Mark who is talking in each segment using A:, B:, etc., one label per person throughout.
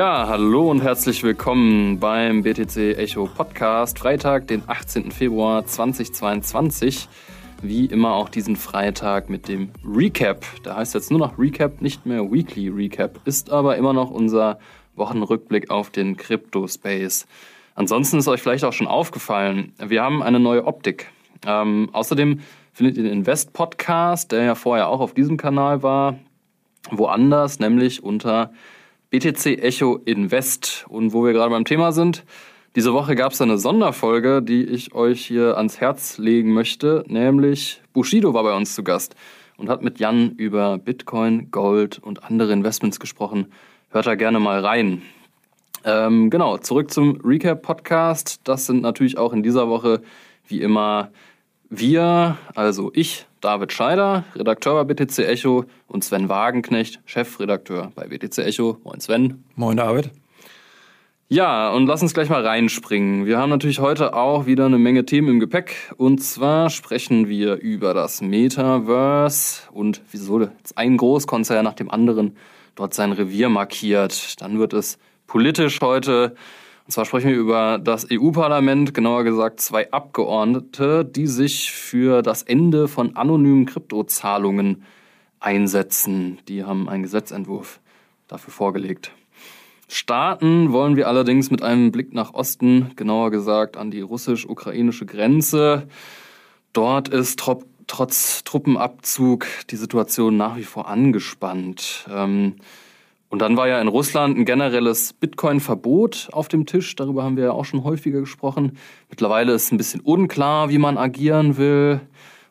A: Ja, hallo und herzlich willkommen beim BTC Echo Podcast, Freitag, den 18. Februar 2022. Wie immer auch diesen Freitag mit dem Recap. Da heißt jetzt nur noch Recap, nicht mehr Weekly Recap, ist aber immer noch unser Wochenrückblick auf den Crypto Space. Ansonsten ist euch vielleicht auch schon aufgefallen, wir haben eine neue Optik. Ähm, außerdem findet ihr den Invest Podcast, der ja vorher auch auf diesem Kanal war, woanders, nämlich unter BTC Echo Invest. Und wo wir gerade beim Thema sind, diese Woche gab es eine Sonderfolge, die ich euch hier ans Herz legen möchte, nämlich Bushido war bei uns zu Gast und hat mit Jan über Bitcoin, Gold und andere Investments gesprochen. Hört da gerne mal rein. Ähm, genau, zurück zum Recap-Podcast. Das sind natürlich auch in dieser Woche wie immer wir, also ich, David Scheider, Redakteur bei BTC Echo und Sven Wagenknecht, Chefredakteur bei BTC Echo. Moin Sven.
B: Moin David.
A: Ja, und lass uns gleich mal reinspringen. Wir haben natürlich heute auch wieder eine Menge Themen im Gepäck. Und zwar sprechen wir über das Metaverse und wieso jetzt ein Großkonzern nach dem anderen dort sein Revier markiert. Dann wird es politisch heute. Und zwar sprechen wir über das EU-Parlament, genauer gesagt zwei Abgeordnete, die sich für das Ende von anonymen Kryptozahlungen einsetzen. Die haben einen Gesetzentwurf dafür vorgelegt. Starten wollen wir allerdings mit einem Blick nach Osten, genauer gesagt an die russisch-ukrainische Grenze. Dort ist tro trotz Truppenabzug die Situation nach wie vor angespannt. Ähm, und dann war ja in Russland ein generelles Bitcoin-Verbot auf dem Tisch. Darüber haben wir ja auch schon häufiger gesprochen. Mittlerweile ist ein bisschen unklar, wie man agieren will.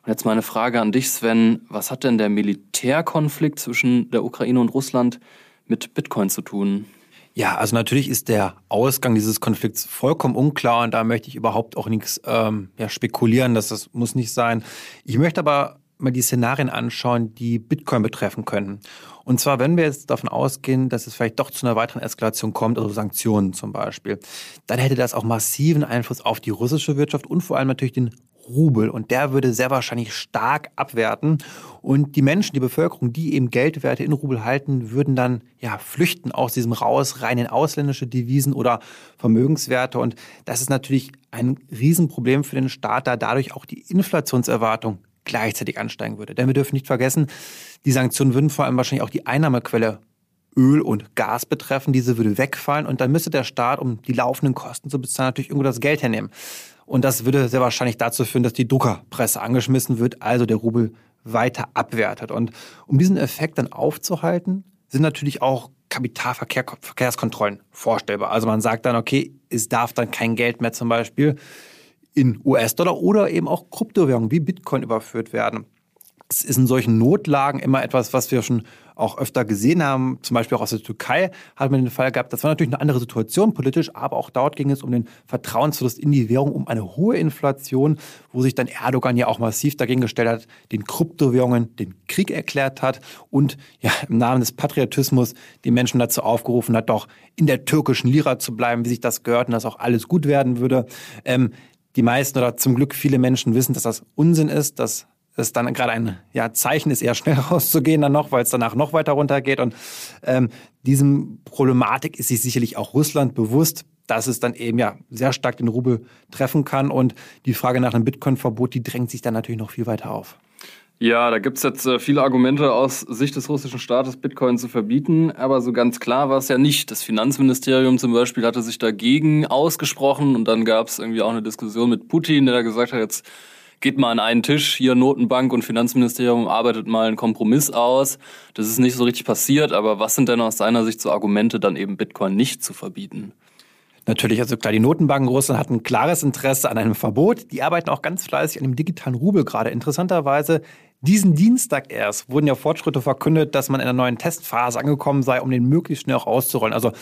A: Und jetzt meine Frage an dich, Sven. Was hat denn der Militärkonflikt zwischen der Ukraine und Russland mit Bitcoin zu tun?
B: Ja, also natürlich ist der Ausgang dieses Konflikts vollkommen unklar und da möchte ich überhaupt auch nichts ähm, ja, spekulieren, dass das muss nicht sein. Ich möchte aber mal die Szenarien anschauen, die Bitcoin betreffen können. Und zwar, wenn wir jetzt davon ausgehen, dass es vielleicht doch zu einer weiteren Eskalation kommt, also Sanktionen zum Beispiel, dann hätte das auch massiven Einfluss auf die russische Wirtschaft und vor allem natürlich den Rubel. Und der würde sehr wahrscheinlich stark abwerten. Und die Menschen, die Bevölkerung, die eben Geldwerte in Rubel halten, würden dann ja flüchten aus diesem raus rein in ausländische Devisen oder Vermögenswerte. Und das ist natürlich ein Riesenproblem für den Staat, da dadurch auch die Inflationserwartung gleichzeitig ansteigen würde. Denn wir dürfen nicht vergessen, die Sanktionen würden vor allem wahrscheinlich auch die Einnahmequelle Öl und Gas betreffen. Diese würde wegfallen und dann müsste der Staat, um die laufenden Kosten zu bezahlen, natürlich irgendwo das Geld hernehmen. Und das würde sehr wahrscheinlich dazu führen, dass die Druckerpresse angeschmissen wird, also der Rubel weiter abwertet. Und um diesen Effekt dann aufzuhalten, sind natürlich auch Kapitalverkehrskontrollen vorstellbar. Also man sagt dann, okay, es darf dann kein Geld mehr zum Beispiel in US-Dollar oder eben auch Kryptowährungen wie Bitcoin überführt werden. Es ist in solchen Notlagen immer etwas, was wir schon auch öfter gesehen haben. Zum Beispiel auch aus der Türkei hat man den Fall gehabt. Das war natürlich eine andere Situation politisch, aber auch dort ging es um den Vertrauensverlust in die Währung, um eine hohe Inflation, wo sich dann Erdogan ja auch massiv dagegen gestellt hat, den Kryptowährungen den Krieg erklärt hat und ja im Namen des Patriotismus die Menschen dazu aufgerufen hat, doch in der türkischen Lira zu bleiben, wie sich das gehört und dass auch alles gut werden würde. Ähm, die meisten oder zum Glück viele Menschen wissen, dass das Unsinn ist, dass es dann gerade ein ja, Zeichen ist, eher schnell rauszugehen dann noch, weil es danach noch weiter runtergeht. Und ähm, diesem Problematik ist sich sicherlich auch Russland bewusst, dass es dann eben ja sehr stark den Rubel treffen kann. Und die Frage nach einem Bitcoin-Verbot, die drängt sich dann natürlich noch viel weiter auf.
A: Ja, da gibt es jetzt äh, viele Argumente aus Sicht des russischen Staates, Bitcoin zu verbieten, aber so ganz klar war es ja nicht. Das Finanzministerium zum Beispiel hatte sich dagegen ausgesprochen und dann gab es irgendwie auch eine Diskussion mit Putin, der da gesagt hat, jetzt geht mal an einen Tisch, hier Notenbank und Finanzministerium arbeitet mal einen Kompromiss aus. Das ist nicht so richtig passiert, aber was sind denn aus seiner Sicht so Argumente, dann eben Bitcoin nicht zu verbieten?
B: Natürlich, also klar, die Notenbanken Russland hatten ein klares Interesse an einem Verbot. Die arbeiten auch ganz fleißig an dem digitalen Rubel gerade. Interessanterweise diesen Dienstag erst wurden ja Fortschritte verkündet, dass man in einer neuen Testphase angekommen sei, um den möglichst schnell auch auszurollen. Also,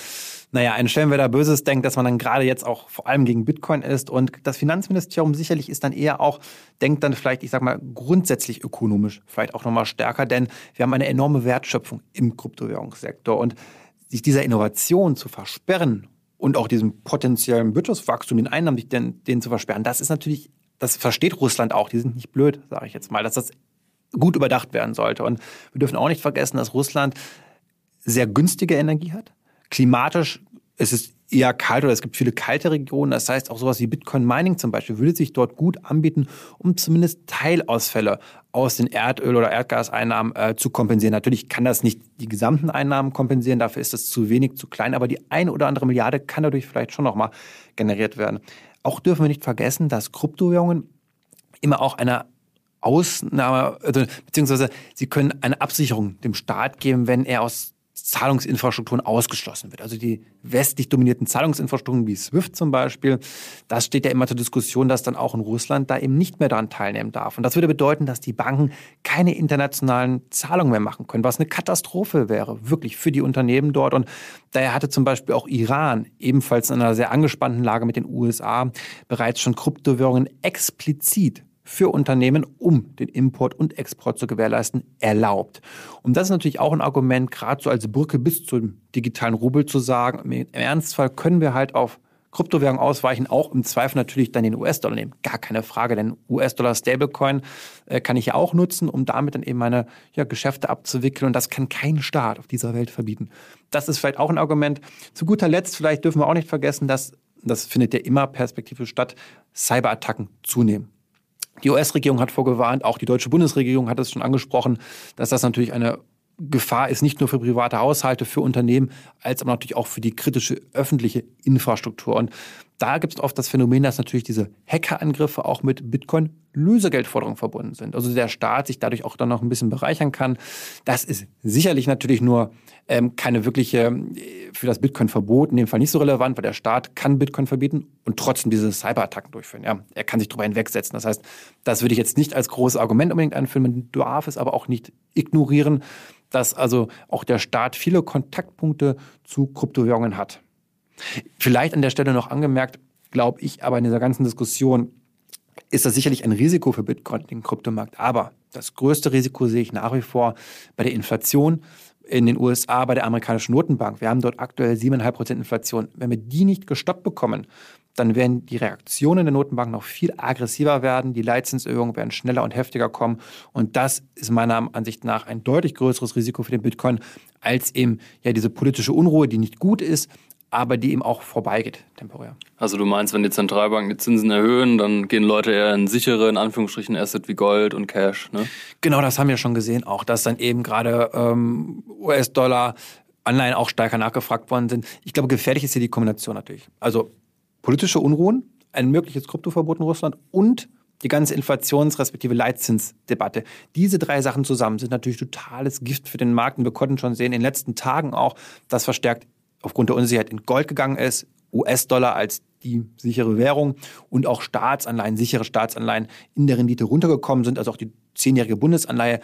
B: naja, ein da Böses denkt, dass man dann gerade jetzt auch vor allem gegen Bitcoin ist. Und das Finanzministerium sicherlich ist dann eher auch, denkt dann vielleicht, ich sag mal, grundsätzlich ökonomisch vielleicht auch nochmal stärker, denn wir haben eine enorme Wertschöpfung im Kryptowährungssektor. Und sich dieser Innovation zu versperren und auch diesem potenziellen Wirtschaftswachstum, den Einnahmen, den, den zu versperren, das ist natürlich das versteht Russland auch. Die sind nicht blöd, sage ich jetzt mal, dass das gut überdacht werden sollte. Und wir dürfen auch nicht vergessen, dass Russland sehr günstige Energie hat, Klimatisch ist es eher kalt oder es gibt viele kalte Regionen. Das heißt, auch sowas wie Bitcoin Mining zum Beispiel würde sich dort gut anbieten, um zumindest Teilausfälle aus den Erdöl- oder Erdgaseinnahmen äh, zu kompensieren. Natürlich kann das nicht die gesamten Einnahmen kompensieren, dafür ist das zu wenig, zu klein, aber die eine oder andere Milliarde kann dadurch vielleicht schon nochmal generiert werden. Auch dürfen wir nicht vergessen, dass Kryptowährungen immer auch eine Ausnahme, also, beziehungsweise sie können eine Absicherung dem Staat geben, wenn er aus Zahlungsinfrastrukturen ausgeschlossen wird. Also die westlich dominierten Zahlungsinfrastrukturen wie SWIFT zum Beispiel, das steht ja immer zur Diskussion, dass dann auch in Russland da eben nicht mehr daran teilnehmen darf. Und das würde bedeuten, dass die Banken keine internationalen Zahlungen mehr machen können, was eine Katastrophe wäre, wirklich für die Unternehmen dort. Und daher hatte zum Beispiel auch Iran ebenfalls in einer sehr angespannten Lage mit den USA bereits schon Kryptowährungen explizit für Unternehmen, um den Import und Export zu gewährleisten, erlaubt. Und das ist natürlich auch ein Argument, gerade so als Brücke bis zum digitalen Rubel zu sagen, im Ernstfall können wir halt auf Kryptowährungen ausweichen, auch im Zweifel natürlich dann den US-Dollar nehmen. Gar keine Frage, denn US-Dollar Stablecoin äh, kann ich ja auch nutzen, um damit dann eben meine ja, Geschäfte abzuwickeln. Und das kann kein Staat auf dieser Welt verbieten. Das ist vielleicht auch ein Argument. Zu guter Letzt, vielleicht dürfen wir auch nicht vergessen, dass, das findet ja immer perspektivisch statt, Cyberattacken zunehmen. Die US-Regierung hat vorgewarnt, auch die deutsche Bundesregierung hat es schon angesprochen, dass das natürlich eine Gefahr ist, nicht nur für private Haushalte, für Unternehmen, als aber natürlich auch für die kritische öffentliche Infrastruktur. Und da gibt es oft das Phänomen, dass natürlich diese Hackerangriffe auch mit Bitcoin-Lösegeldforderungen verbunden sind. Also der Staat sich dadurch auch dann noch ein bisschen bereichern kann. Das ist sicherlich natürlich nur ähm, keine wirkliche, äh, für das Bitcoin-Verbot in dem Fall nicht so relevant, weil der Staat kann Bitcoin verbieten und trotzdem diese Cyberattacken durchführen. Ja, er kann sich darüber hinwegsetzen. Das heißt, das würde ich jetzt nicht als großes Argument unbedingt anführen. Man darf es aber auch nicht ignorieren, dass also auch der Staat viele Kontaktpunkte zu Kryptowährungen hat. Vielleicht an der Stelle noch angemerkt, glaube ich, aber in dieser ganzen Diskussion ist das sicherlich ein Risiko für Bitcoin, den Kryptomarkt. Aber das größte Risiko sehe ich nach wie vor bei der Inflation in den USA, bei der amerikanischen Notenbank. Wir haben dort aktuell 7,5% Inflation. Wenn wir die nicht gestoppt bekommen, dann werden die Reaktionen der Notenbank noch viel aggressiver werden, die Leitzinserhöhungen werden schneller und heftiger kommen und das ist meiner Ansicht nach ein deutlich größeres Risiko für den Bitcoin als eben ja diese politische Unruhe, die nicht gut ist, aber die eben auch vorbeigeht, temporär.
A: Also du meinst, wenn die Zentralbanken die Zinsen erhöhen, dann gehen Leute eher in sichere, in Anführungsstrichen, Asset wie Gold und Cash, ne?
B: Genau, das haben wir schon gesehen auch, dass dann eben gerade ähm, US-Dollar, Anleihen auch stärker nachgefragt worden sind. Ich glaube, gefährlich ist hier die Kombination natürlich. Also politische Unruhen, ein mögliches Kryptoverbot in Russland und die ganze Inflations- respektive Leitzinsdebatte. Diese drei Sachen zusammen sind natürlich totales Gift für den Markt. Und wir konnten schon sehen, in den letzten Tagen auch, dass verstärkt aufgrund der Unsicherheit in Gold gegangen ist, US-Dollar als die sichere Währung und auch Staatsanleihen, sichere Staatsanleihen in der Rendite runtergekommen sind. Also auch die zehnjährige Bundesanleihe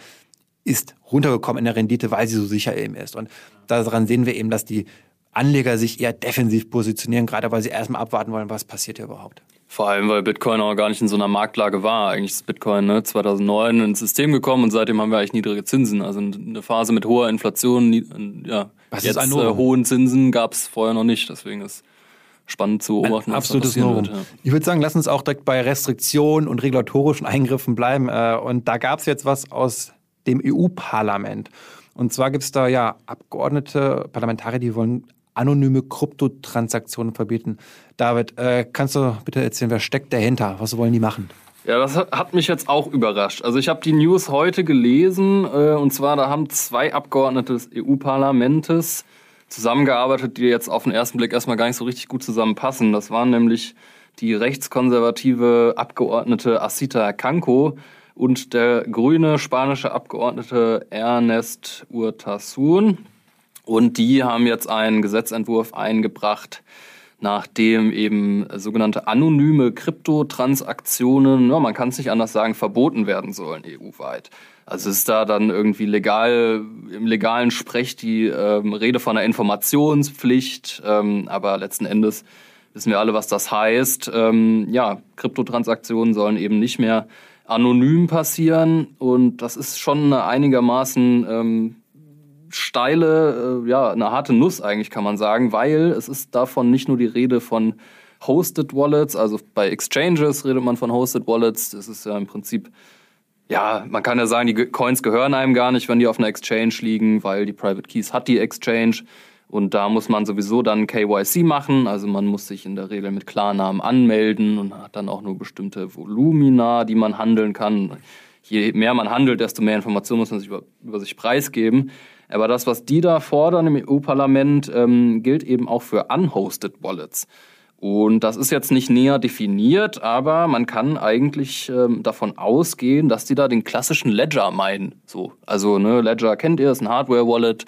B: ist runtergekommen in der Rendite, weil sie so sicher eben ist. Und daran sehen wir eben, dass die Anleger sich eher defensiv positionieren, gerade weil sie erstmal abwarten wollen, was passiert hier überhaupt.
A: Vor allem, weil Bitcoin auch gar nicht in so einer Marktlage war. Eigentlich ist Bitcoin ne, 2009 ins System gekommen und seitdem haben wir eigentlich niedrige Zinsen. Also eine Phase mit hoher Inflation, ja, was jetzt äh, hohen Zinsen gab es vorher noch nicht. Deswegen ist spannend zu beobachten,
B: Ein absolutes Novum. Ja. Ich würde sagen, lass uns auch direkt bei Restriktionen und regulatorischen Eingriffen bleiben. Äh, und da gab es jetzt was aus dem EU-Parlament. Und zwar gibt es da ja Abgeordnete, Parlamentarier, die wollen anonyme Kryptotransaktionen verbieten. David, äh, kannst du bitte erzählen, wer steckt dahinter? Was wollen die machen?
A: Ja, das hat mich jetzt auch überrascht. Also ich habe die News heute gelesen äh, und zwar da haben zwei Abgeordnete des EU-Parlamentes zusammengearbeitet, die jetzt auf den ersten Blick erstmal gar nicht so richtig gut zusammenpassen. Das waren nämlich die rechtskonservative Abgeordnete Asita Kanko und der grüne spanische Abgeordnete Ernest Urtasun. Und die haben jetzt einen Gesetzentwurf eingebracht, nachdem eben sogenannte anonyme Kryptotransaktionen, ja, man kann es nicht anders sagen, verboten werden sollen EU-weit. Also ist da dann irgendwie legal, im legalen Sprech die ähm, Rede von einer Informationspflicht, ähm, aber letzten Endes wissen wir alle, was das heißt. Ähm, ja, Kryptotransaktionen sollen eben nicht mehr anonym passieren und das ist schon eine einigermaßen ähm, steile, äh, ja, eine harte Nuss eigentlich kann man sagen, weil es ist davon nicht nur die Rede von Hosted Wallets, also bei Exchanges redet man von Hosted Wallets, das ist ja im Prinzip, ja, man kann ja sagen, die Coins gehören einem gar nicht, wenn die auf einer Exchange liegen, weil die Private Keys hat die Exchange Und da muss man sowieso dann KYC machen, also man muss sich in der Regel mit Klarnamen anmelden und hat dann auch nur bestimmte Volumina, die man handeln kann. Je mehr man handelt, desto mehr Informationen muss man sich über, über sich preisgeben. Aber das, was die da fordern im EU-Parlament, ähm, gilt eben auch für unhosted Wallets. Und das ist jetzt nicht näher definiert, aber man kann eigentlich ähm, davon ausgehen, dass die da den klassischen Ledger meinen. So, also ne, Ledger kennt ihr, ist ein Hardware-Wallet.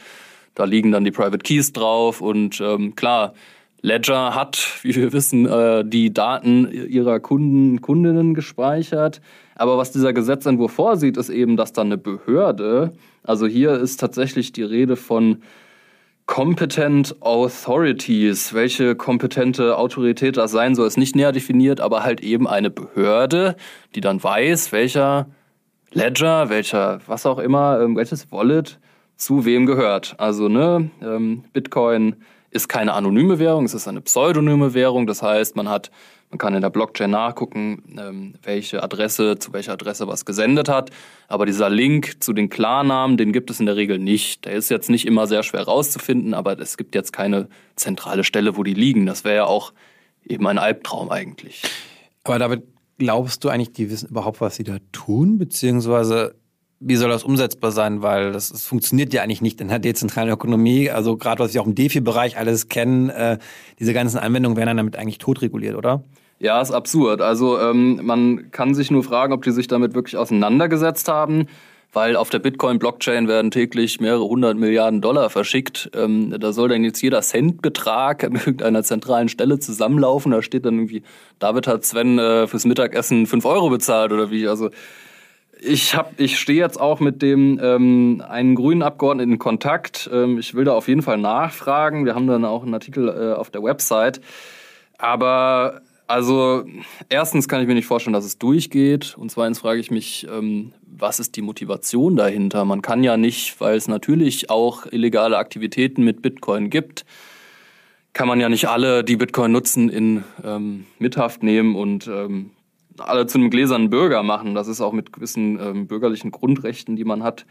A: Da liegen dann die Private Keys drauf und ähm, klar, Ledger hat, wie wir wissen, äh, die Daten ihrer Kunden, Kundinnen gespeichert. Aber was dieser Gesetzentwurf vorsieht, ist eben, dass dann eine Behörde, also hier ist tatsächlich die Rede von Competent Authorities. Welche kompetente Autorität das sein soll, ist nicht näher definiert, aber halt eben eine Behörde, die dann weiß, welcher Ledger, welcher, was auch immer, ähm, welches Wallet zu wem gehört. Also, ne, ähm, Bitcoin ist keine anonyme Währung, es ist eine pseudonyme Währung. Das heißt, man hat man kann in der Blockchain nachgucken, ähm, welche Adresse zu welcher Adresse was gesendet hat. Aber dieser Link zu den Klarnamen, den gibt es in der Regel nicht. Der ist jetzt nicht immer sehr schwer rauszufinden, aber es gibt jetzt keine zentrale Stelle, wo die liegen. Das wäre ja auch eben ein Albtraum eigentlich.
B: Aber damit glaubst du eigentlich, die wissen überhaupt, was sie da tun? Beziehungsweise wie soll das umsetzbar sein? Weil das, das funktioniert ja eigentlich nicht in der dezentralen Ökonomie. Also gerade was wir auch im DeFi-Bereich alles kennen, äh, diese ganzen Anwendungen werden dann damit eigentlich totreguliert, oder?
A: Ja, ist absurd. Also ähm, man kann sich nur fragen, ob die sich damit wirklich auseinandergesetzt haben, weil auf der Bitcoin-Blockchain werden täglich mehrere hundert Milliarden Dollar verschickt. Ähm, da soll dann jetzt jeder Centbetrag an irgendeiner zentralen Stelle zusammenlaufen. Da steht dann irgendwie, David hat Sven äh, fürs Mittagessen fünf Euro bezahlt oder wie. Also ich hab, ich stehe jetzt auch mit dem ähm, einen grünen Abgeordneten in Kontakt. Ähm, ich will da auf jeden Fall nachfragen. Wir haben dann auch einen Artikel äh, auf der Website. Aber also erstens kann ich mir nicht vorstellen, dass es durchgeht. Und zweitens frage ich mich, ähm, was ist die Motivation dahinter? Man kann ja nicht, weil es natürlich auch illegale Aktivitäten mit Bitcoin gibt, kann man ja nicht alle, die Bitcoin nutzen, in ähm, Mithaft nehmen und ähm, alle zu einem gläsernen Bürger machen. Das ist auch mit gewissen ähm, bürgerlichen Grundrechten, die man hat,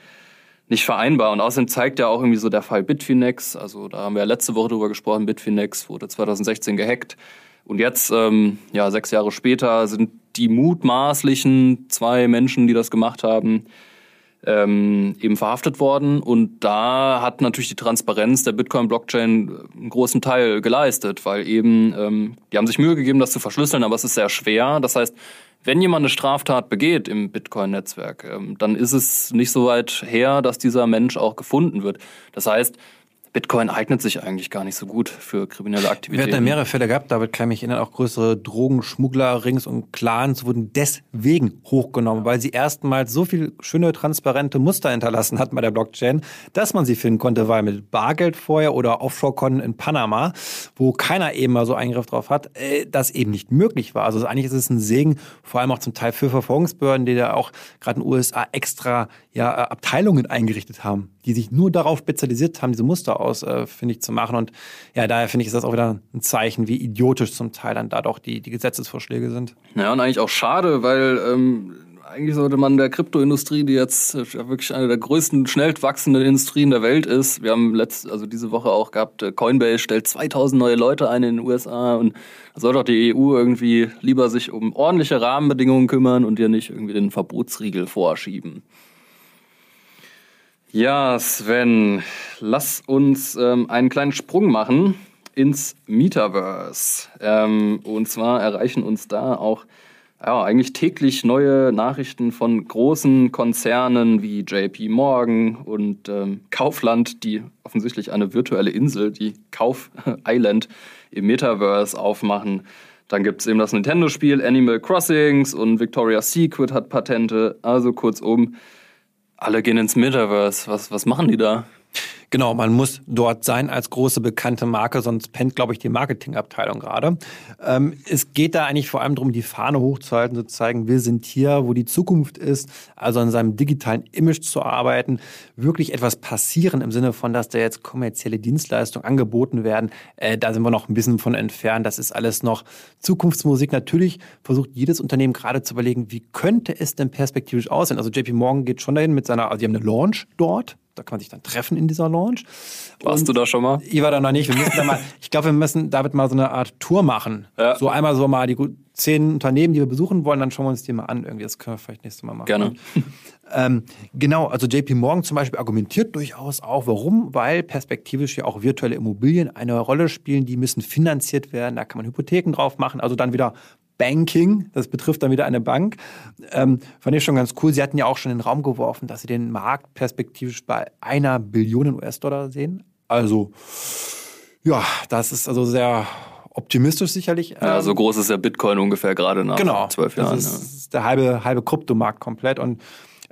A: nicht vereinbar. Und außerdem zeigt ja auch irgendwie so der Fall Bitfinex, also da haben wir ja letzte Woche drüber gesprochen, Bitfinex wurde 2016 gehackt. Und jetzt, ähm, ja, sechs Jahre später, sind die mutmaßlichen zwei Menschen, die das gemacht haben, ähm, eben verhaftet worden. Und da hat natürlich die Transparenz der Bitcoin-Blockchain einen großen Teil geleistet, weil eben, ähm, die haben sich Mühe gegeben, das zu verschlüsseln, aber es ist sehr schwer. Das heißt, wenn jemand eine Straftat begeht im Bitcoin-Netzwerk, ähm, dann ist es nicht so weit her, dass dieser Mensch auch gefunden wird. Das heißt, Bitcoin eignet sich eigentlich gar nicht so gut für kriminelle Aktivitäten.
B: Wir hatten mehrere Fälle gehabt, David kann mich erinnern, auch größere Drogenschmuggler, Rings und Clans wurden deswegen hochgenommen, weil sie erstmals so viel schöne, transparente Muster hinterlassen hatten bei der Blockchain, dass man sie finden konnte, weil mit Bargeld vorher oder Offshore-Konten in Panama, wo keiner eben mal so Eingriff drauf hat, äh, das eben nicht möglich war. Also eigentlich ist es ein Segen, vor allem auch zum Teil für Verfolgungsbehörden, die da auch gerade in den USA extra ja, Abteilungen eingerichtet haben die sich nur darauf spezialisiert haben, diese Muster äh, zu machen. Und ja, daher finde ich, ist das auch wieder ein Zeichen, wie idiotisch zum Teil dann da doch die, die Gesetzesvorschläge sind.
A: Ja, und eigentlich auch schade, weil ähm, eigentlich sollte man der Kryptoindustrie, die jetzt äh, wirklich eine der größten, schnell wachsenden Industrien der Welt ist, wir haben letzt, also diese Woche auch gehabt, äh, Coinbase stellt 2000 neue Leute ein in den USA und da soll doch die EU irgendwie lieber sich um ordentliche Rahmenbedingungen kümmern und ihr nicht irgendwie den Verbotsriegel vorschieben. Ja, Sven, lass uns ähm, einen kleinen Sprung machen ins Metaverse. Ähm, und zwar erreichen uns da auch ja, eigentlich täglich neue Nachrichten von großen Konzernen wie JP Morgan und ähm, Kaufland, die offensichtlich eine virtuelle Insel, die Kauf Island im Metaverse aufmachen. Dann gibt es eben das Nintendo-Spiel Animal Crossings und Victoria's Secret hat Patente. Also kurzum, alle gehen ins Metaverse. Was, was machen die da?
B: Genau, man muss dort sein als große bekannte Marke, sonst pennt, glaube ich, die Marketingabteilung gerade. Ähm, es geht da eigentlich vor allem darum, die Fahne hochzuhalten, zu zeigen, wir sind hier, wo die Zukunft ist, also an seinem digitalen Image zu arbeiten, wirklich etwas passieren im Sinne von, dass da jetzt kommerzielle Dienstleistungen angeboten werden. Äh, da sind wir noch ein bisschen von entfernt. Das ist alles noch Zukunftsmusik. Natürlich versucht jedes Unternehmen gerade zu überlegen, wie könnte es denn perspektivisch aussehen. Also JP Morgan geht schon dahin mit seiner, also die haben eine Launch dort Da kann man sich dann treffen in dieser Lounge.
A: Warst
B: Und
A: du da schon mal?
B: Ich war da noch nicht. Mal, ich glaube, wir müssen damit mal so eine Art Tour machen.
A: Ja.
B: So einmal so mal die zehn Unternehmen, die wir besuchen wollen, dann schauen wir uns die mal an. Irgendwie, das können wir vielleicht nächstes Mal machen.
A: Gerne.
B: Ähm, genau, also JP Morgan zum Beispiel argumentiert durchaus auch, warum? Weil perspektivisch ja auch virtuelle Immobilien eine Rolle spielen, die müssen finanziert werden, da kann man Hypotheken drauf machen, also dann wieder Banking, das betrifft dann wieder eine Bank. Ähm, fand ich schon ganz cool. Sie hatten ja auch schon in den Raum geworfen, dass sie den Markt perspektivisch bei einer Billion US-Dollar sehen. Also, ja, das ist also sehr optimistisch sicherlich.
A: Ja,
B: Ähm,
A: so groß ist der Bitcoin ungefähr gerade nach
B: genau.
A: zwölf Jahren.
B: Das ist, das ist der halbe, halbe Kryptomarkt komplett. Und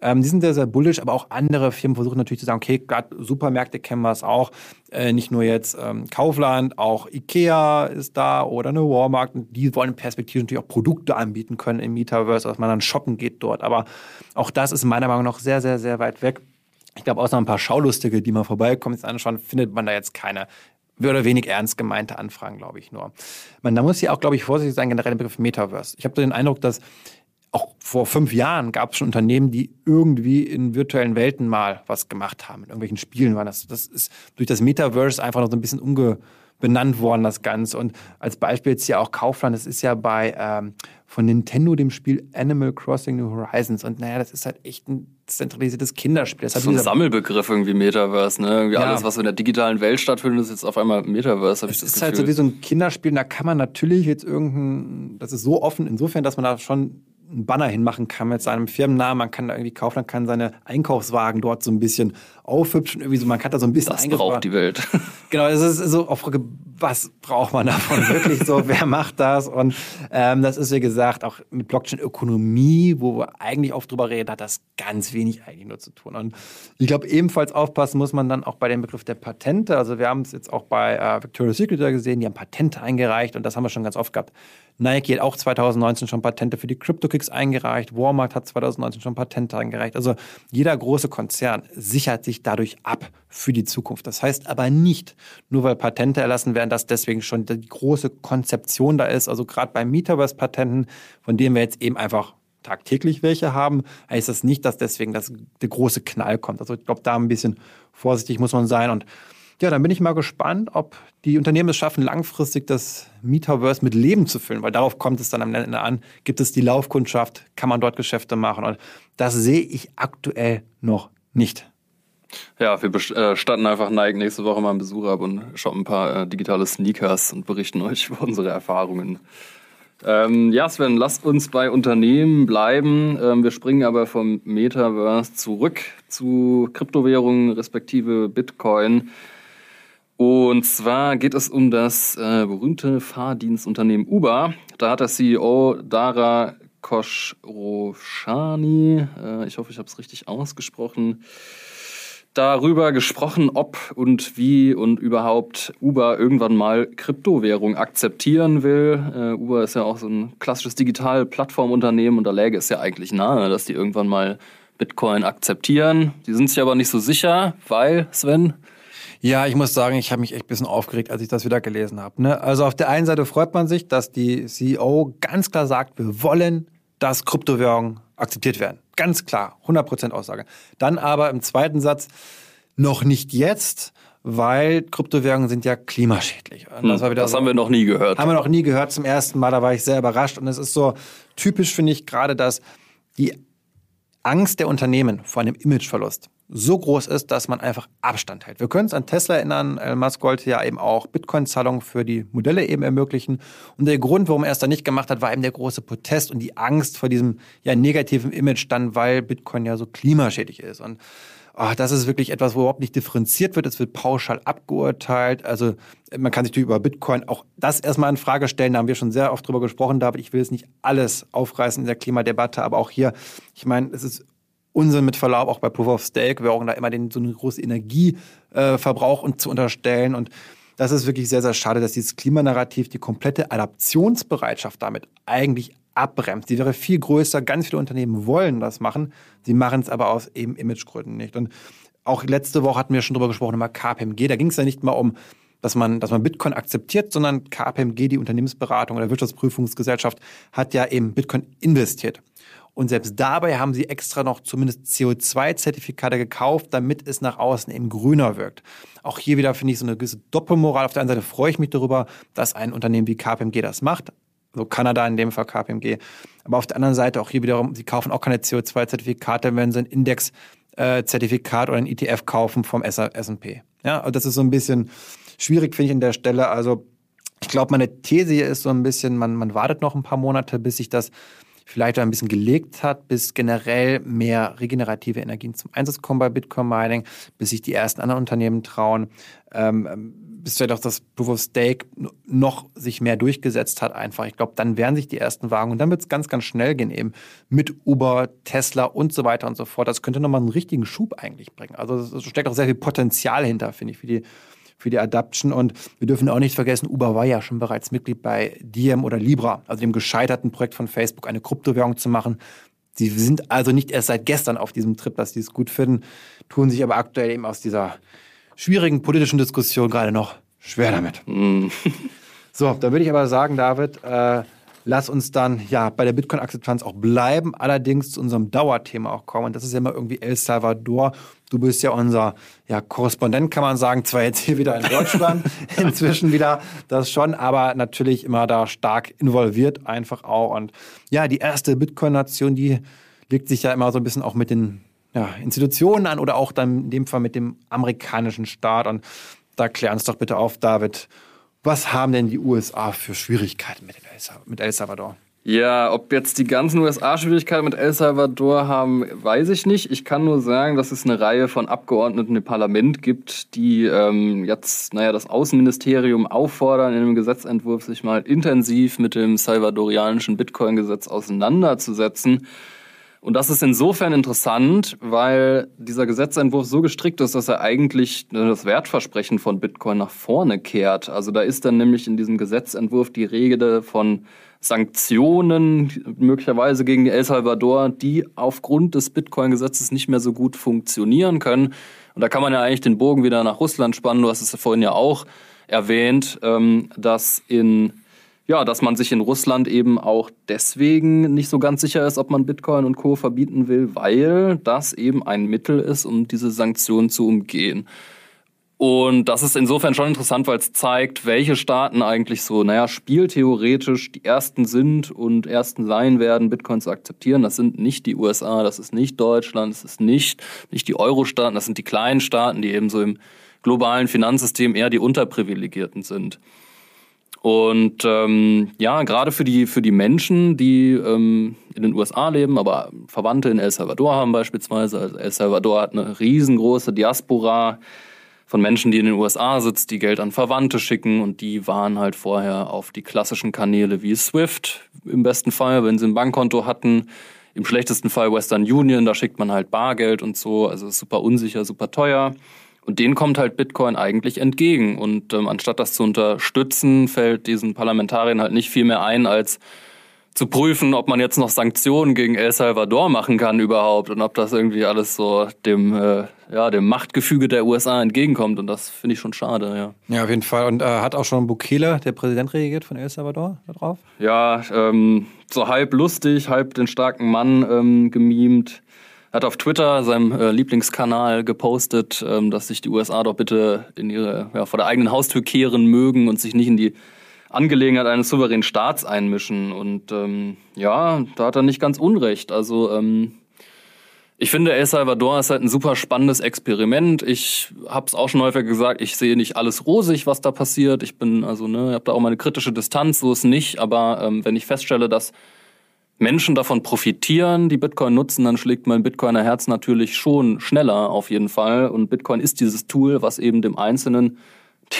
B: ähm, die sind sehr, sehr bullish, aber auch andere Firmen versuchen natürlich zu sagen, okay, gerade Supermärkte kennen wir es auch. Äh, nicht nur jetzt ähm, Kaufland, auch Ikea ist da oder eine Walmart. Die wollen perspektivisch natürlich auch Produkte anbieten können im Metaverse, dass man dann shoppen geht dort. Aber auch das ist meiner Meinung nach sehr, sehr, sehr weit weg. Ich glaube, außer ein paar Schaulustige, die mal vorbeikommen, jetzt anschauen, findet man da jetzt keine oder wenig ernst gemeinte Anfragen, glaube ich nur. Man, da muss ja auch, glaube ich, vorsichtig sein, generell im Begriff Metaverse. Ich habe so den Eindruck, dass auch vor fünf Jahren gab es schon Unternehmen, die irgendwie in virtuellen Welten mal was gemacht haben, in irgendwelchen Spielen waren das. Das ist durch das Metaverse einfach noch so ein bisschen umbenannt worden, das Ganze. Und als Beispiel jetzt hier auch Kaufland, das ist ja bei ähm, von Nintendo dem Spiel Animal Crossing New Horizons. Und naja, das ist halt echt ein zentralisiertes Kinderspiel. Das hat
A: so ein Sammelbegriff irgendwie Metaverse, ne? Irgendwie
B: Ja.
A: alles, was in der digitalen Welt stattfindet, ist jetzt auf einmal Metaverse, habe ich
B: Es
A: das
B: ist halt so
A: Gefühl.
B: wie so ein Kinderspiel, da kann man natürlich jetzt irgendein, das ist so offen insofern, dass man da schon einen Banner hinmachen kann mit seinem Firmennamen, man kann da irgendwie kaufen, man kann seine Einkaufswagen dort so ein bisschen aufhübschen, irgendwie so, man kann da so ein bisschen
A: das braucht die Welt.
B: Genau, es ist so auf Frage, was braucht man davon wirklich so? wer macht das? Und ähm, das ist, wie gesagt, auch mit Blockchain-Ökonomie, wo wir eigentlich oft drüber reden, hat das ganz wenig eigentlich nur zu tun. Und ich glaube, ebenfalls aufpassen muss man dann auch bei dem Begriff der Patente. Also wir haben es jetzt auch bei äh, Victoria's Secret gesehen, die haben Patente eingereicht und das haben wir schon ganz oft gehabt. Nike hat auch 2019 schon Patente für die CryptoKicks eingereicht. Walmart hat 2019 schon Patente eingereicht. Also jeder große Konzern sichert sich dadurch ab für die Zukunft. Das heißt aber nicht, nur weil Patente erlassen werden, dass deswegen schon die große Konzeption da ist. Also gerade bei Metaverse-Patenten, von denen wir jetzt eben einfach tagtäglich welche haben, heißt das nicht, dass deswegen das, der große Knall kommt. Also ich glaube, da ein bisschen vorsichtig muss man sein. Und ja, dann bin ich mal gespannt, ob die Unternehmen es schaffen, langfristig das Metaverse mit Leben zu füllen, weil darauf kommt es dann am Ende an. Gibt es die Laufkundschaft? Kann man dort Geschäfte machen? Und das sehe ich aktuell noch nicht.
A: Ja, wir äh, statten einfach Nike nächste Woche mal einen Besuch ab und shoppen ein paar äh, digitale Sneakers und berichten euch über unsere Erfahrungen. Ähm, ja, Sven, lasst uns bei Unternehmen bleiben. Ähm, wir springen aber vom Metaverse zurück zu Kryptowährungen respektive Bitcoin. Und zwar geht es um das äh, berühmte Fahrdienstunternehmen Uber. Da hat der CEO Dara Khosrowshani, äh, ich hoffe, ich habe es richtig ausgesprochen, darüber gesprochen, ob und wie und überhaupt Uber irgendwann mal Kryptowährung akzeptieren will. Äh, Uber ist ja auch so ein klassisches Digital-Plattformunternehmen und da läge es ja eigentlich nahe, dass die irgendwann mal Bitcoin akzeptieren. Die sind sich aber nicht so sicher, weil, Sven,
B: Ja, ich muss sagen, ich habe mich echt ein bisschen aufgeregt, als ich das wieder gelesen habe. Ne? Also auf der einen Seite freut man sich, dass die CEO ganz klar sagt, wir wollen, dass Kryptowährungen akzeptiert werden. Ganz klar, 100% Aussage. Dann aber im zweiten Satz, noch nicht jetzt, weil Kryptowährungen sind ja klimaschädlich. Und
A: das,
B: wieder
A: das
B: so-
A: haben wir noch nie gehört.
B: haben wir noch nie gehört zum ersten Mal, da war ich sehr überrascht. Und es ist so typisch, finde ich, gerade, dass die Angst der Unternehmen vor einem Imageverlust so groß ist, dass man einfach Abstand hält. Wir können uns an Tesla erinnern, Elon Musk wollte ja eben auch Bitcoin-Zahlungen für die Modelle eben ermöglichen. Und der Grund, warum er es dann nicht gemacht hat, war eben der große Protest und die Angst vor diesem ja, negativen Image dann, weil Bitcoin ja so klimaschädlich ist. Und oh, das ist wirklich etwas, wo überhaupt nicht differenziert wird. Es wird pauschal abgeurteilt. Also man kann sich natürlich über Bitcoin auch das erstmal in Frage stellen. Da haben wir schon sehr oft drüber gesprochen, David. Ich will jetzt nicht alles aufreißen in der Klimadebatte, aber auch hier, ich meine, es ist Unsinn mit Verlaub, auch bei Proof of Stake, Währungen da immer den, so eine große Energieverbrauch und zu unterstellen. Und das ist wirklich sehr, sehr schade, dass dieses Klimanarrativ die komplette Adaptionsbereitschaft damit eigentlich abbremst. Die wäre viel größer. Ganz viele Unternehmen wollen das machen. Sie machen es aber aus eben Imagegründen nicht. Und auch letzte Woche hatten wir schon drüber gesprochen, über KPMG. Da ging es ja nicht mal um, dass man, dass man Bitcoin akzeptiert, sondern KPMG, die Unternehmensberatung oder Wirtschaftsprüfungsgesellschaft, hat ja eben Bitcoin investiert. Und selbst dabei haben sie extra noch zumindest CO2-Zertifikate gekauft, damit es nach außen eben grüner wirkt. Auch hier wieder finde ich so eine gewisse Doppelmoral. Auf der einen Seite freue ich mich darüber, dass ein Unternehmen wie KPMG das macht. Also Kanada in dem Fall KPMG. Aber auf der anderen Seite auch hier wiederum, sie kaufen auch keine CO2-Zertifikate, wenn sie ein Index-Zertifikat oder ein ETF kaufen vom S&P. Ja, also das ist so ein bisschen schwierig, finde ich, an der Stelle. Also ich glaube, meine These hier ist so ein bisschen, man, man wartet noch ein paar Monate, bis sich das vielleicht ein bisschen gelegt hat, bis generell mehr regenerative Energien zum Einsatz kommen bei Bitcoin Mining, bis sich die ersten anderen Unternehmen trauen, ähm, bis vielleicht auch das Proof of Stake noch sich mehr durchgesetzt hat einfach. Ich glaube, dann werden sich die ersten Wagen und dann wird es ganz, ganz schnell gehen eben mit Uber, Tesla und so weiter und so fort. Das könnte nochmal einen richtigen Schub eigentlich bringen. Also es steckt auch sehr viel Potenzial hinter, finde ich, für die für die Adaption. Und wir dürfen auch nicht vergessen, Uber war ja schon bereits Mitglied bei Diem oder Libra, also dem gescheiterten Projekt von Facebook, eine Kryptowährung zu machen. Sie sind also nicht erst seit gestern auf diesem Trip, dass sie es gut finden, tun sich aber aktuell eben aus dieser schwierigen politischen Diskussion gerade noch schwer damit. Mm. so, dann würde ich aber sagen, David, äh, lass uns dann ja bei der Bitcoin-Akzeptanz auch bleiben, allerdings zu unserem Dauerthema auch kommen. Und das ist ja immer irgendwie El Salvador. Du bist ja unser ja, Korrespondent, kann man sagen, zwar jetzt hier wieder in Deutschland, inzwischen wieder das schon, aber natürlich immer da stark involviert einfach auch. Und ja, die erste Bitcoin-Nation, die legt sich ja immer so ein bisschen auch mit den ja, Institutionen an oder auch dann in dem Fall mit dem amerikanischen Staat. Und da klär uns doch bitte auf, David. Was haben denn die USA für Schwierigkeiten mit El Salvador?
A: Ja, ob jetzt die ganzen USA Schwierigkeiten mit El Salvador haben, weiß ich nicht. Ich kann nur sagen, dass es eine Reihe von Abgeordneten im Parlament gibt, die ähm, jetzt, naja, das Außenministerium auffordern, in einem Gesetzentwurf sich mal intensiv mit dem salvadorianischen Bitcoin-Gesetz auseinanderzusetzen. Und das ist insofern interessant, weil dieser Gesetzentwurf so gestrickt ist, dass er eigentlich das Wertversprechen von Bitcoin nach vorne kehrt. Also da ist dann nämlich in diesem Gesetzentwurf die Rede von Sanktionen möglicherweise gegen El Salvador, die aufgrund des Bitcoin-Gesetzes nicht mehr so gut funktionieren können. Und da kann man ja eigentlich den Bogen wieder nach Russland spannen. Du hast es ja vorhin ja auch erwähnt, ähm, dass in ja, dass man sich in Russland eben auch deswegen nicht so ganz sicher ist, ob man Bitcoin und Co. verbieten will, weil das eben ein Mittel ist, um diese Sanktionen zu umgehen. Und das ist insofern schon interessant, weil es zeigt, welche Staaten eigentlich so, naja, spieltheoretisch die ersten sind und ersten sein werden, Bitcoin zu akzeptieren. Das sind nicht die USA, das ist nicht Deutschland, das ist nicht, nicht die Euro-Staaten, das sind die kleinen Staaten, die eben so im globalen Finanzsystem eher die Unterprivilegierten sind. Und ähm, ja, gerade für die, für die Menschen, die ähm, in den USA leben, aber Verwandte in El Salvador haben beispielsweise. Also El Salvador hat eine riesengroße Diaspora von Menschen, die in den USA sitzen, die Geld an Verwandte schicken und die waren halt vorher auf die klassischen Kanäle wie Swift im besten Fall, wenn sie ein Bankkonto hatten. Im schlechtesten Fall Western Union, da schickt man halt Bargeld und so, also super unsicher, super teuer. Und denen kommt halt Bitcoin eigentlich entgegen. Und ähm, anstatt das zu unterstützen, fällt diesen Parlamentariern halt nicht viel mehr ein, als zu prüfen, ob man jetzt noch Sanktionen gegen El Salvador machen kann überhaupt und ob das irgendwie alles so dem, äh, ja, dem Machtgefüge der USA entgegenkommt. Und das finde ich schon schade, ja.
B: Ja, auf jeden Fall. Und äh, hat auch schon Bukele, der Präsident, reagiert von El Salvador, darauf?
A: Ja, ähm, so halb lustig, halb den starken Mann ähm, gemimt hat auf Twitter, seinem äh, Lieblingskanal, gepostet, ähm, dass sich die USA doch bitte in ihre, ja, vor der eigenen Haustür kehren mögen und sich nicht in die Angelegenheit eines souveränen Staats einmischen. Und ähm, ja, da hat er nicht ganz unrecht. Also ähm, ich finde, El Salvador ist halt ein super spannendes Experiment. Ich habe es auch schon häufig gesagt, ich sehe nicht alles rosig, was da passiert. Ich bin also, ne, habe da auch meine kritische Distanz, so ist nicht. Aber ähm, wenn ich feststelle, dass Menschen davon profitieren, die Bitcoin nutzen, dann schlägt mein Bitcoiner Herz natürlich schon schneller auf jeden Fall. Und Bitcoin ist dieses Tool, was eben dem Einzelnen,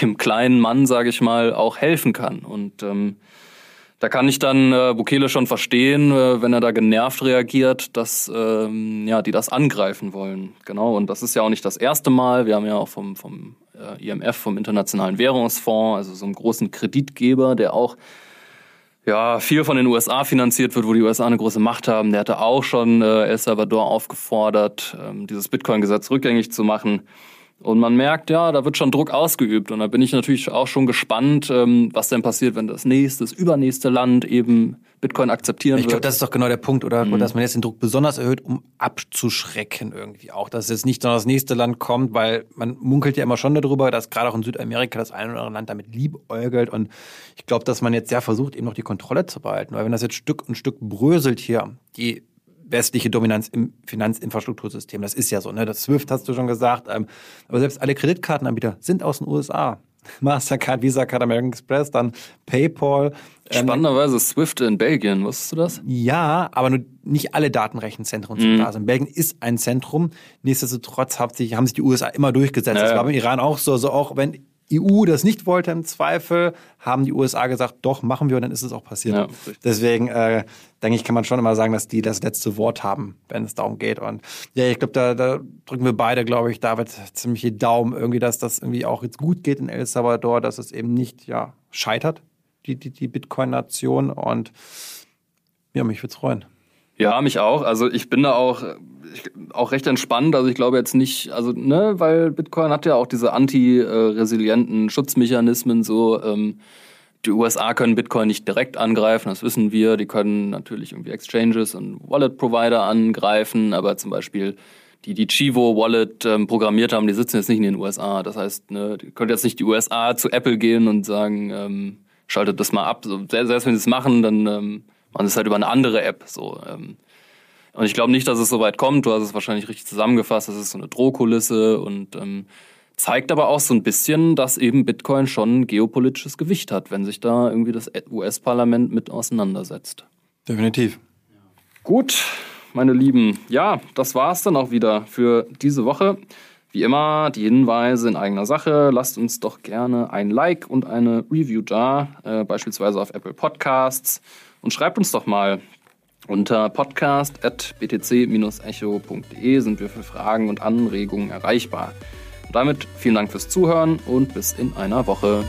A: dem kleinen Mann, sage ich mal, auch helfen kann. Und ähm, da kann ich dann äh, Bukele schon verstehen, äh, wenn er da genervt reagiert, dass ähm, ja, die das angreifen wollen. Genau, und das ist ja auch nicht das erste Mal. Wir haben ja auch vom, vom äh, IMF, vom Internationalen Währungsfonds, also so einem großen Kreditgeber, der auch ja, viel von den USA finanziert wird, wo die USA eine große Macht haben. Der hatte auch schon äh, El Salvador aufgefordert, ähm, dieses Bitcoin-Gesetz rückgängig zu machen. Und man merkt, ja, da wird schon Druck ausgeübt. Und da bin ich natürlich auch schon gespannt, ähm, was denn passiert, wenn das nächste, das übernächste Land eben Bitcoin akzeptieren
B: ich
A: wird.
B: Ich glaube, das ist doch genau der Punkt, oder? Mhm. Dass man jetzt den Druck besonders erhöht, um abzuschrecken irgendwie auch. Dass jetzt nicht noch das nächste Land kommt, weil man munkelt ja immer schon darüber, dass gerade auch in Südamerika das eine oder andere Land damit liebäugelt. Und ich glaube, dass man jetzt ja versucht, eben noch die Kontrolle zu behalten. Weil wenn das jetzt Stück und Stück bröselt hier, die westliche Dominanz im Finanzinfrastruktursystem. Das ist ja so, ne? Das SWIFT hast du schon gesagt. Ähm, aber selbst alle Kreditkartenanbieter sind aus den USA. Mastercard, Visa Card, American Express, dann PayPal.
A: Ähm, Spannenderweise Swift in Belgien, wusstest du das?
B: Ja, aber nur nicht alle Datenrechenzentren sind mhm. da. Also in Belgien ist ein Zentrum. Nichtsdestotrotz haben sich, haben sich die USA immer durchgesetzt. Ja, das war im Iran auch so. Also auch wenn EU das nicht wollte im Zweifel, haben die USA gesagt, doch, machen wir und dann ist es auch passiert. Ja, Deswegen äh, denke ich, kann man schon immer sagen, dass die das letzte Wort haben, wenn es darum geht. Und ja, ich glaube, da, da drücken wir beide, glaube ich, David, ziemlich die Daumen irgendwie, dass das irgendwie auch jetzt gut geht in El Salvador, dass es eben nicht ja, scheitert, die, die, die Bitcoin-Nation. Und ja, mich würde es freuen.
A: Ja, mich auch. Also ich bin da auch, ich, auch recht entspannt. Also ich glaube jetzt nicht, also ne, weil Bitcoin hat ja auch diese anti-resilienten Schutzmechanismen so. Ähm, die USA können Bitcoin nicht direkt angreifen, das wissen wir. Die können natürlich irgendwie Exchanges und Wallet-Provider angreifen, aber zum Beispiel die die Chivo Wallet ähm, programmiert haben, die sitzen jetzt nicht in den USA. Das heißt, ne, die können jetzt nicht die USA zu Apple gehen und sagen, ähm, schaltet das mal ab. So, selbst wenn sie es machen, dann ähm, man ist halt über eine andere App so. Ähm. Und ich glaube nicht, dass es so weit kommt. Du hast es wahrscheinlich richtig zusammengefasst. Das ist so eine Drohkulisse und ähm, zeigt aber auch so ein bisschen, dass eben Bitcoin schon geopolitisches Gewicht hat, wenn sich da irgendwie das US-Parlament mit auseinandersetzt.
B: Definitiv.
A: Gut, meine Lieben. Ja, das war's dann auch wieder für diese Woche. Wie immer, die Hinweise in eigener Sache. Lasst uns doch gerne ein Like und eine Review da, äh, beispielsweise auf Apple Podcasts. Und schreibt uns doch mal. Unter podcast.btc-echo.de sind wir für Fragen und Anregungen erreichbar. Und damit vielen Dank fürs Zuhören und bis in einer Woche.